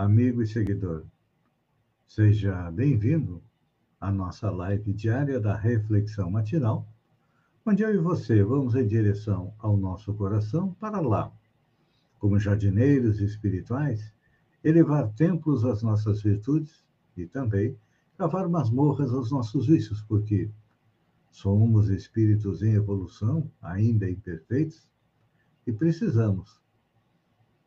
amigo e seguidor. Seja bem-vindo à nossa live diária da Reflexão Matinal, onde eu e você vamos em direção ao nosso coração para lá, como jardineiros espirituais, elevar templos às nossas virtudes e também cavar masmorras aos nossos vícios, porque somos espíritos em evolução, ainda imperfeitos, e precisamos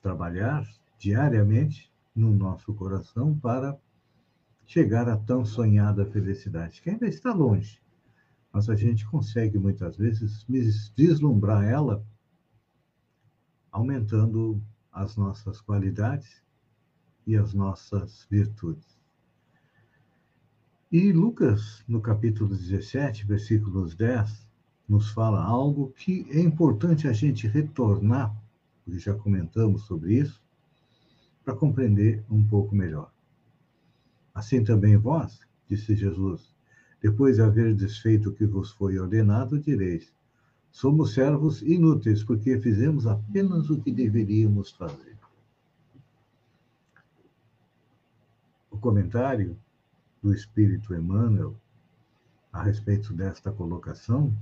trabalhar diariamente no nosso coração para chegar à tão sonhada felicidade, que ainda está longe, mas a gente consegue muitas vezes vislumbrar ela aumentando as nossas qualidades e as nossas virtudes. E Lucas, no capítulo 17, versículos 10, nos fala algo que é importante a gente retornar, porque já comentamos sobre isso, para compreender um pouco melhor. Assim também vós, disse Jesus, depois de haver desfeito o que vos foi ordenado, direis: somos servos inúteis, porque fizemos apenas o que deveríamos fazer. O comentário do Espírito Emmanuel a respeito desta colocação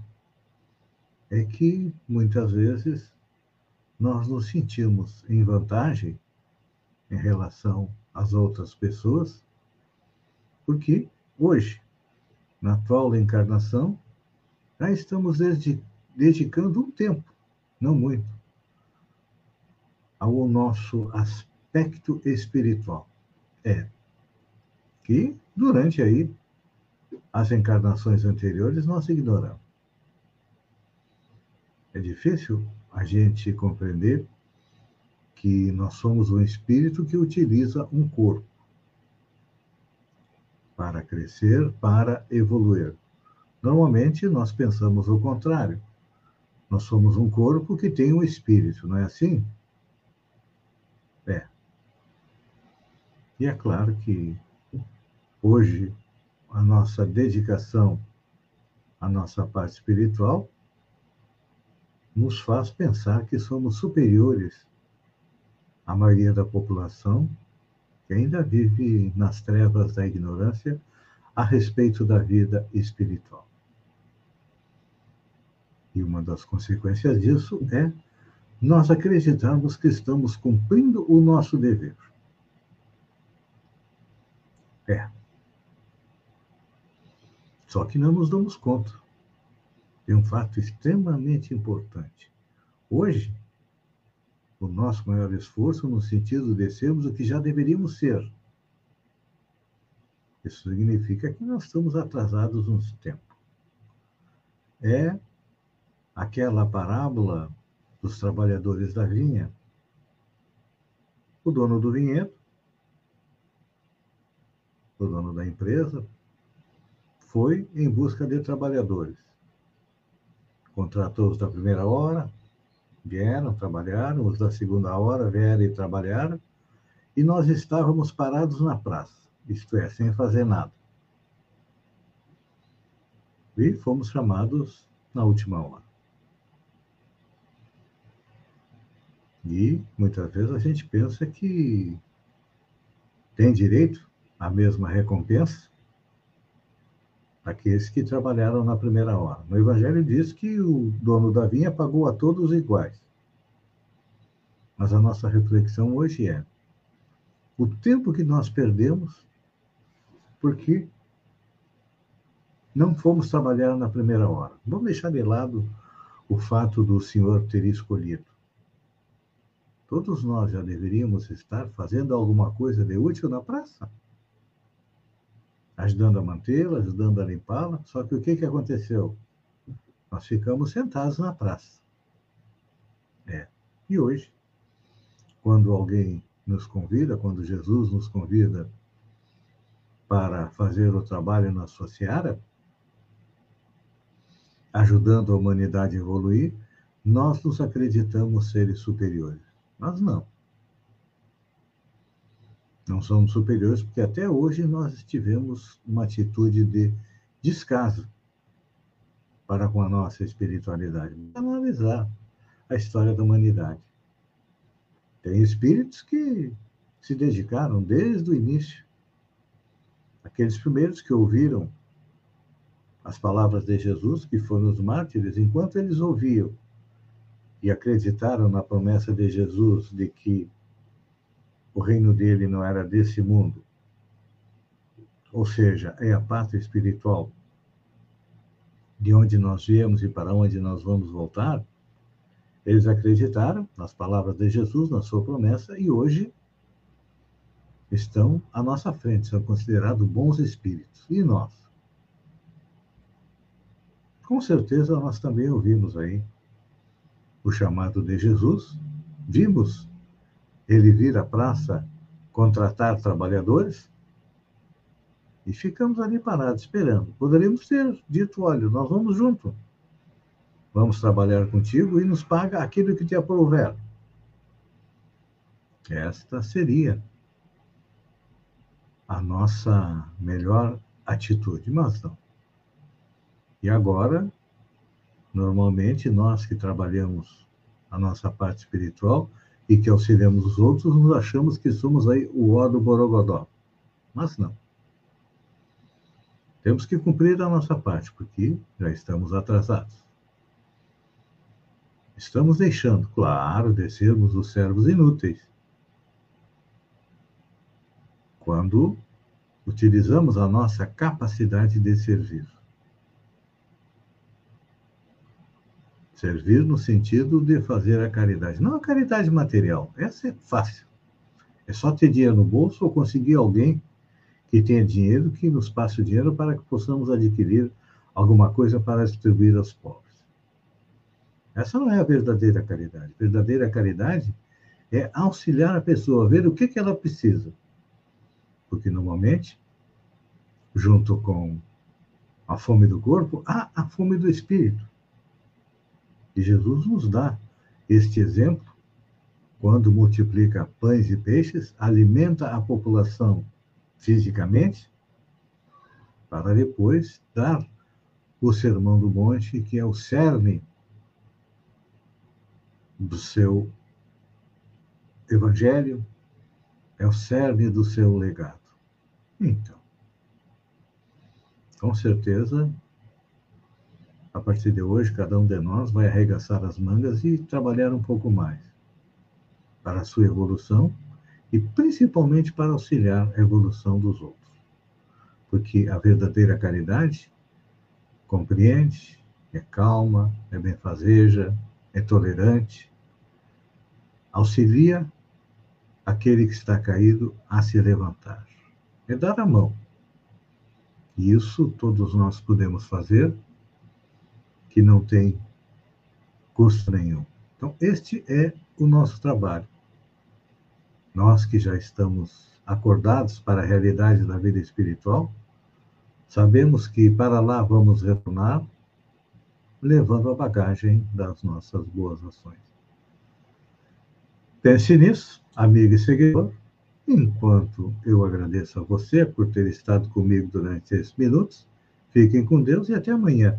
é que muitas vezes nós nos sentimos em vantagem em relação às outras pessoas, porque hoje, na atual encarnação, já estamos dedicando um tempo, não muito, ao nosso aspecto espiritual. É que durante aí as encarnações anteriores nós ignoramos. É difícil a gente compreender que nós somos um espírito que utiliza um corpo para crescer, para evoluir. Normalmente nós pensamos o contrário. Nós somos um corpo que tem um espírito, não é assim? É. E é claro que hoje a nossa dedicação à nossa parte espiritual nos faz pensar que somos superiores a maioria da população que ainda vive nas trevas da ignorância a respeito da vida espiritual. E uma das consequências disso é nós acreditamos que estamos cumprindo o nosso dever. É. Só que não nos damos conta. É um fato extremamente importante. Hoje, o nosso maior esforço no sentido de sermos o que já deveríamos ser. Isso significa que nós estamos atrasados uns tempo. É aquela parábola dos trabalhadores da vinha. O dono do vinhedo, o dono da empresa, foi em busca de trabalhadores. Contratou-os da primeira hora, vieram, trabalharam, os da segunda hora vieram e trabalharam, e nós estávamos parados na praça, isto é, sem fazer nada. E fomos chamados na última hora. E muitas vezes a gente pensa que tem direito à mesma recompensa aqueles que trabalharam na primeira hora. No Evangelho diz que o dono da vinha pagou a todos iguais. Mas a nossa reflexão hoje é o tempo que nós perdemos porque não fomos trabalhar na primeira hora. Vamos deixar de lado o fato do Senhor ter escolhido. Todos nós já deveríamos estar fazendo alguma coisa de útil na praça ajudando a mantê-la, ajudando a limpá-la. Só que o que, que aconteceu? Nós ficamos sentados na praça. É. E hoje, quando alguém nos convida, quando Jesus nos convida para fazer o trabalho na sua seara, ajudando a humanidade a evoluir, nós nos acreditamos seres superiores. Mas não. Não somos superiores porque até hoje nós tivemos uma atitude de descaso para com a nossa espiritualidade. Analisar a história da humanidade. Tem espíritos que se dedicaram desde o início. Aqueles primeiros que ouviram as palavras de Jesus, que foram os mártires, enquanto eles ouviam e acreditaram na promessa de Jesus de que o reino dele não era desse mundo, ou seja, é a pátria espiritual de onde nós viemos e para onde nós vamos voltar, eles acreditaram nas palavras de Jesus, na sua promessa, e hoje estão à nossa frente, são considerados bons espíritos. E nós? Com certeza nós também ouvimos aí o chamado de Jesus, vimos ele vir à praça contratar trabalhadores e ficamos ali parados esperando. Poderíamos ter dito: olha, nós vamos junto, vamos trabalhar contigo e nos paga aquilo que te aprouver. Esta seria a nossa melhor atitude, mas não. E agora, normalmente, nós que trabalhamos a nossa parte espiritual e que auxiliamos os outros, nos achamos que somos aí o ó do Borogodó. Mas não. Temos que cumprir a nossa parte, porque já estamos atrasados. Estamos deixando, claro, de sermos os servos inúteis. Quando utilizamos a nossa capacidade de servir. Servir no sentido de fazer a caridade. Não a caridade material, essa é fácil. É só ter dinheiro no bolso ou conseguir alguém que tenha dinheiro que nos passe o dinheiro para que possamos adquirir alguma coisa para distribuir aos pobres. Essa não é a verdadeira caridade. A verdadeira caridade é auxiliar a pessoa a ver o que, que ela precisa. Porque, normalmente, junto com a fome do corpo, há a fome do espírito. E Jesus nos dá este exemplo quando multiplica pães e peixes, alimenta a população fisicamente, para depois dar o sermão do monte, que é o cerne do seu evangelho, é o cerne do seu legado. Então, com certeza, a partir de hoje, cada um de nós vai arregaçar as mangas e trabalhar um pouco mais para a sua evolução e principalmente para auxiliar a evolução dos outros. Porque a verdadeira caridade compreende, é calma, é benfazeja, é tolerante, auxilia aquele que está caído a se levantar. É dar a mão. E isso todos nós podemos fazer que não tem custo nenhum. Então, este é o nosso trabalho. Nós que já estamos acordados para a realidade da vida espiritual, sabemos que para lá vamos retornar, levando a bagagem das nossas boas ações. Pense nisso, amigo e seguidor, enquanto eu agradeço a você por ter estado comigo durante esses minutos. Fiquem com Deus e até amanhã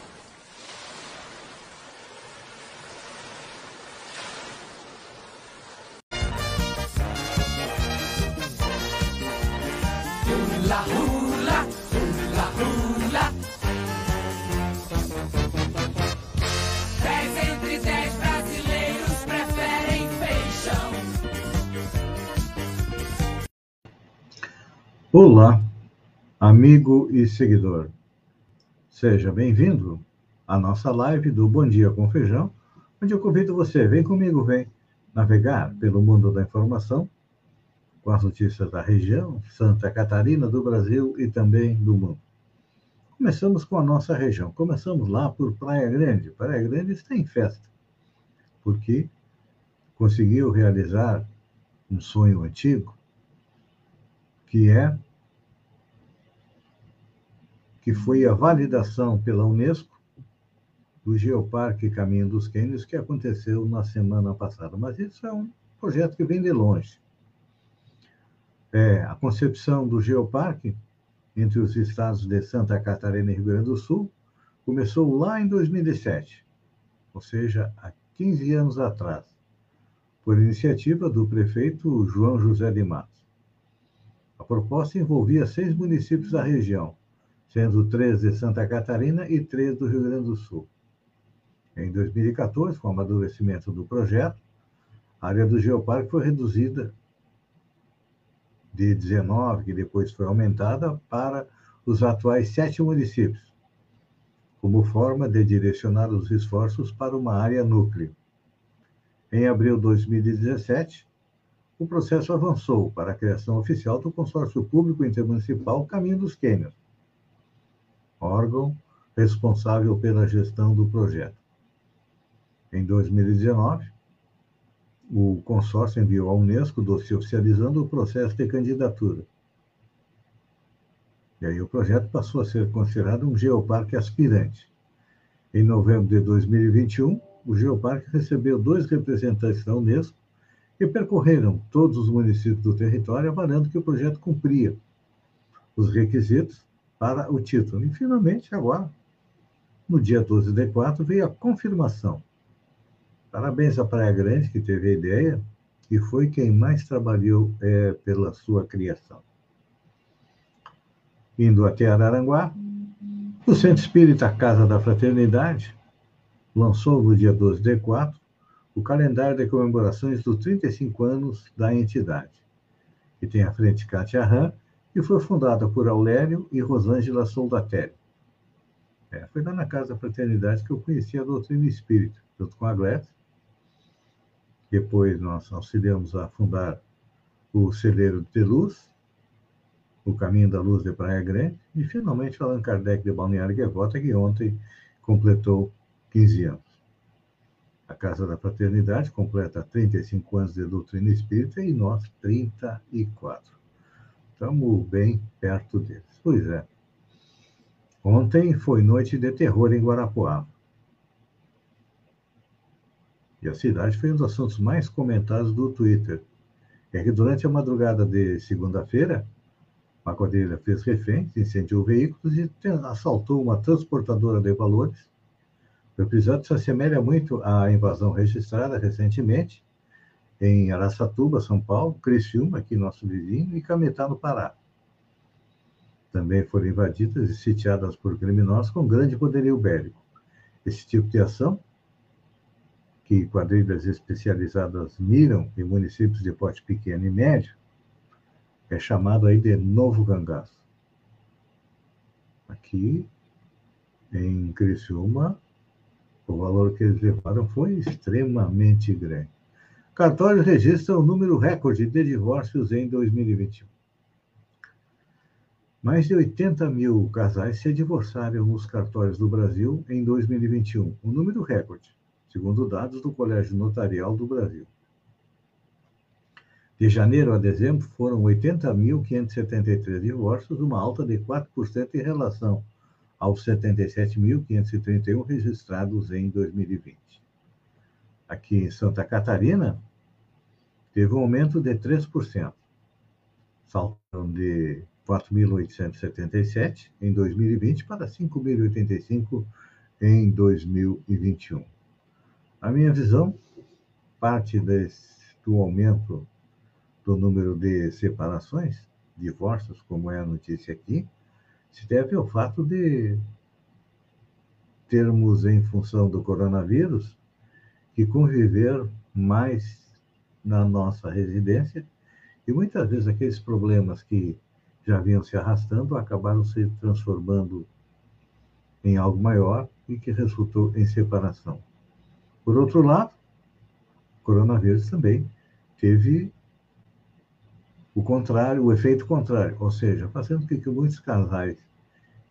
Olá, amigo e seguidor. Seja bem-vindo à nossa live do Bom Dia com Feijão, onde eu convido você, vem comigo, vem navegar pelo mundo da informação com as notícias da região, Santa Catarina, do Brasil e também do mundo. Começamos com a nossa região. Começamos lá por Praia Grande. Praia Grande está em festa, porque conseguiu realizar um sonho antigo, que é que foi a validação pela Unesco do Geoparque Caminho dos Quênios, que aconteceu na semana passada. Mas isso é um projeto que vem de longe. É, a concepção do Geoparque entre os estados de Santa Catarina e Rio Grande do Sul começou lá em 2007, ou seja, há 15 anos atrás, por iniciativa do prefeito João José de Matos. A proposta envolvia seis municípios da região, sendo três de Santa Catarina e três do Rio Grande do Sul. Em 2014, com o amadurecimento do projeto, a área do Geoparque foi reduzida de 19, que depois foi aumentada, para os atuais sete municípios, como forma de direcionar os esforços para uma área núcleo. Em abril de 2017, o processo avançou para a criação oficial do Consórcio Público Intermunicipal Caminho dos Quênios, órgão responsável pela gestão do projeto. Em 2019, o consórcio enviou à Unesco dossiê oficializando o processo de candidatura. E aí o projeto passou a ser considerado um geoparque aspirante. Em novembro de 2021, o geoparque recebeu dois representantes da Unesco que percorreram todos os municípios do território, avaliando que o projeto cumpria os requisitos para o título. E, finalmente, agora, no dia 12 de 4, veio a confirmação Parabéns à Praia Grande, que teve a ideia e foi quem mais trabalhou é, pela sua criação. Indo até Araranguá, o Centro Espírita Casa da Fraternidade lançou no dia 12 de 4 o calendário de comemorações dos 35 anos da entidade, que tem à frente Cátia Ram, e foi fundada por Aulério e Rosângela Soldatelli. É, foi lá na Casa da Fraternidade que eu conheci a doutrina espírita, junto com a Glécia, depois nós auxiliamos a fundar o Celeiro de Luz, o Caminho da Luz de Praia Grande, e finalmente Allan Kardec de Balneário Gaivota, que ontem completou 15 anos. A Casa da Fraternidade completa 35 anos de doutrina espírita e nós 34. Estamos bem perto deles. Pois é. Ontem foi noite de terror em Guarapuava. E a cidade foi um dos assuntos mais comentados do Twitter. É que durante a madrugada de segunda-feira, uma quadrilha fez reféns, incendiou veículos e assaltou uma transportadora de valores. O episódio se assemelha muito à invasão registrada recentemente em Araçatuba, São Paulo, Criciúma, aqui nosso vizinho, e Cametá, no Pará. Também foram invadidas e sitiadas por criminosos com grande poderio bélico. Esse tipo de ação que quadrilhas especializadas miram em municípios de porte pequeno e médio, é chamado aí de novo cangaço. Aqui, em Criciúma, o valor que eles levaram foi extremamente grande. Cartório registra o número recorde de divórcios em 2021. Mais de 80 mil casais se divorciaram nos cartórios do Brasil em 2021, um número recorde segundo dados do Colégio Notarial do Brasil. De janeiro a dezembro, foram 80.573 divórcios, uma alta de 4% em relação aos 77.531 registrados em 2020. Aqui em Santa Catarina, teve um aumento de 3%. Saltaram de 4.877 em 2020 para 5.085 em 2021. A minha visão parte desse, do aumento do número de separações, divórcios, como é a notícia aqui, se deve ao fato de termos, em função do coronavírus, que conviver mais na nossa residência e muitas vezes aqueles problemas que já vinham se arrastando acabaram se transformando em algo maior e que resultou em separação. Por outro lado, o coronavírus também teve o contrário, o efeito contrário, ou seja, fazendo com que muitos casais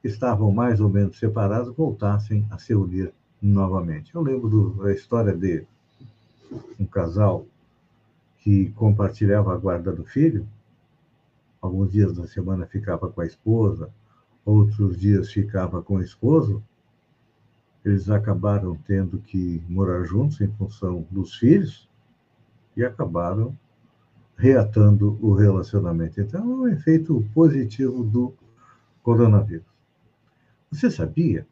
estavam mais ou menos separados voltassem a se unir novamente. Eu lembro do, da história de um casal que compartilhava a guarda do filho. Alguns dias da semana ficava com a esposa, outros dias ficava com o esposo. Eles acabaram tendo que morar juntos em função dos filhos e acabaram reatando o relacionamento. Então, é um efeito positivo do coronavírus. Você sabia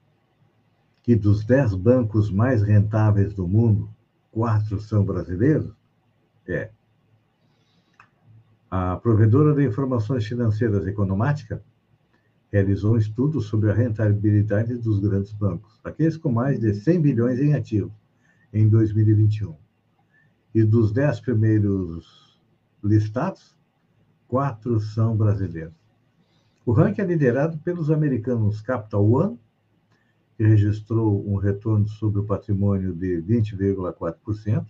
que dos dez bancos mais rentáveis do mundo, quatro são brasileiros? É. A provedora de informações financeiras Economática realizou um estudo sobre a rentabilidade dos grandes bancos, aqueles com mais de 100 bilhões em ativos, em 2021. E dos dez primeiros listados, quatro são brasileiros. O ranking é liderado pelos americanos Capital One, que registrou um retorno sobre o patrimônio de 20,4%,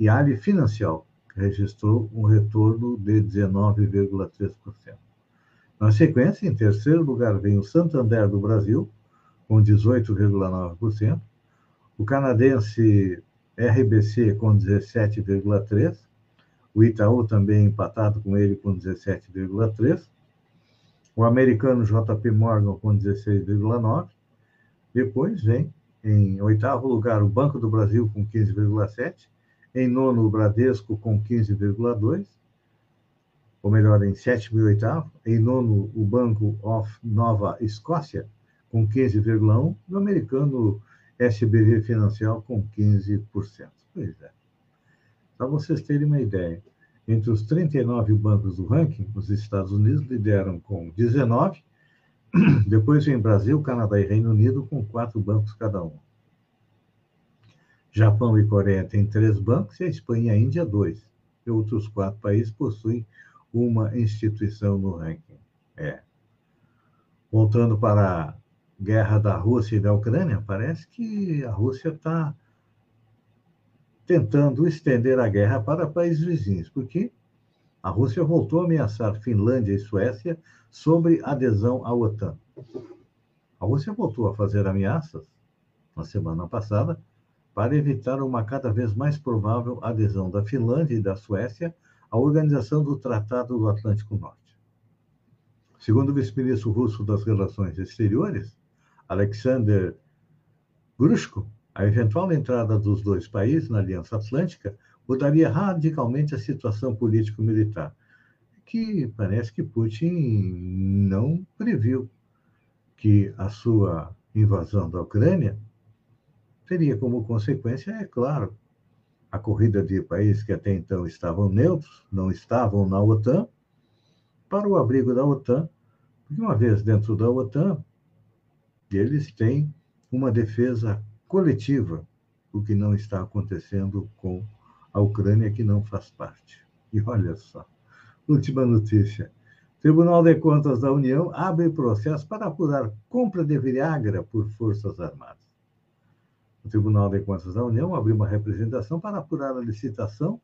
e Ali Financial, que registrou um retorno de 19,3%. Na sequência, em terceiro lugar, vem o Santander do Brasil, com 18,9%, o canadense RBC com 17,3%, o Itaú também empatado com ele com 17,3%, o americano JP Morgan com 16,9%, depois vem em oitavo lugar o Banco do Brasil com 15,7%, em nono o Bradesco com 15,2%, ou melhor, em sétimo e oitavo, em nono o Banco of Nova Escócia com 15,1%, e o americano SBV Financial com 15%. Pois é. Para vocês terem uma ideia, entre os 39 bancos do ranking, os Estados Unidos lideram com 19, depois vem Brasil, Canadá e Reino Unido com quatro bancos cada um. Japão e Coreia têm três bancos e a Espanha e a Índia dois. E outros quatro países possuem uma instituição no ranking. É. Voltando para a guerra da Rússia e da Ucrânia, parece que a Rússia está tentando estender a guerra para países vizinhos, porque a Rússia voltou a ameaçar Finlândia e Suécia sobre adesão à OTAN. A Rússia voltou a fazer ameaças na semana passada para evitar uma cada vez mais provável adesão da Finlândia e da Suécia à Organização do Tratado do Atlântico Norte. Segundo o vice-ministro russo das Relações Exteriores, Alexander Grushko, a eventual entrada dos dois países na Aliança Atlântica mudaria radicalmente a situação político-militar, que parece que Putin não previu que a sua invasão da Ucrânia teria como consequência, é claro, a corrida de países que até então estavam neutros, não estavam na OTAN, para o abrigo da OTAN, porque uma vez dentro da OTAN, eles têm uma defesa coletiva, o que não está acontecendo com a Ucrânia, que não faz parte. E olha só, última notícia. Tribunal de Contas da União abre processo para apurar compra de Viagra por Forças Armadas o Tribunal de Contas da União abriu uma representação para apurar a licitação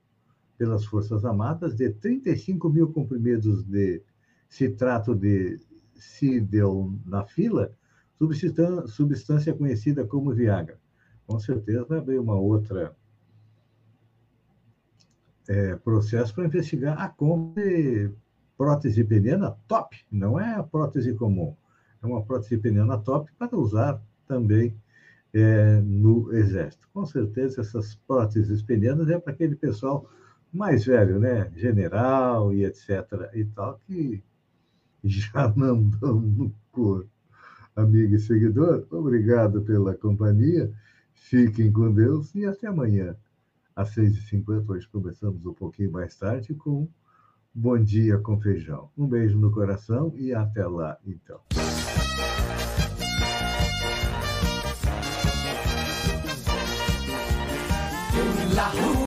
pelas Forças Armadas de 35 mil comprimidos de citrato de sildenafila, substância conhecida como Viagra. Com certeza vai abrir uma outra é, processo para investigar a compra de prótese peniana top, não é a prótese comum, é uma prótese peniana top para usar também é, no Exército. Com certeza, essas próteses penianas é para aquele pessoal mais velho, né? General e etc. e tal, que já não dão no corpo. Amigo e seguidor, obrigado pela companhia. Fiquem com Deus e até amanhã, às 6h50. Hoje começamos um pouquinho mais tarde com Bom Dia com Feijão. Um beijo no coração e até lá, então.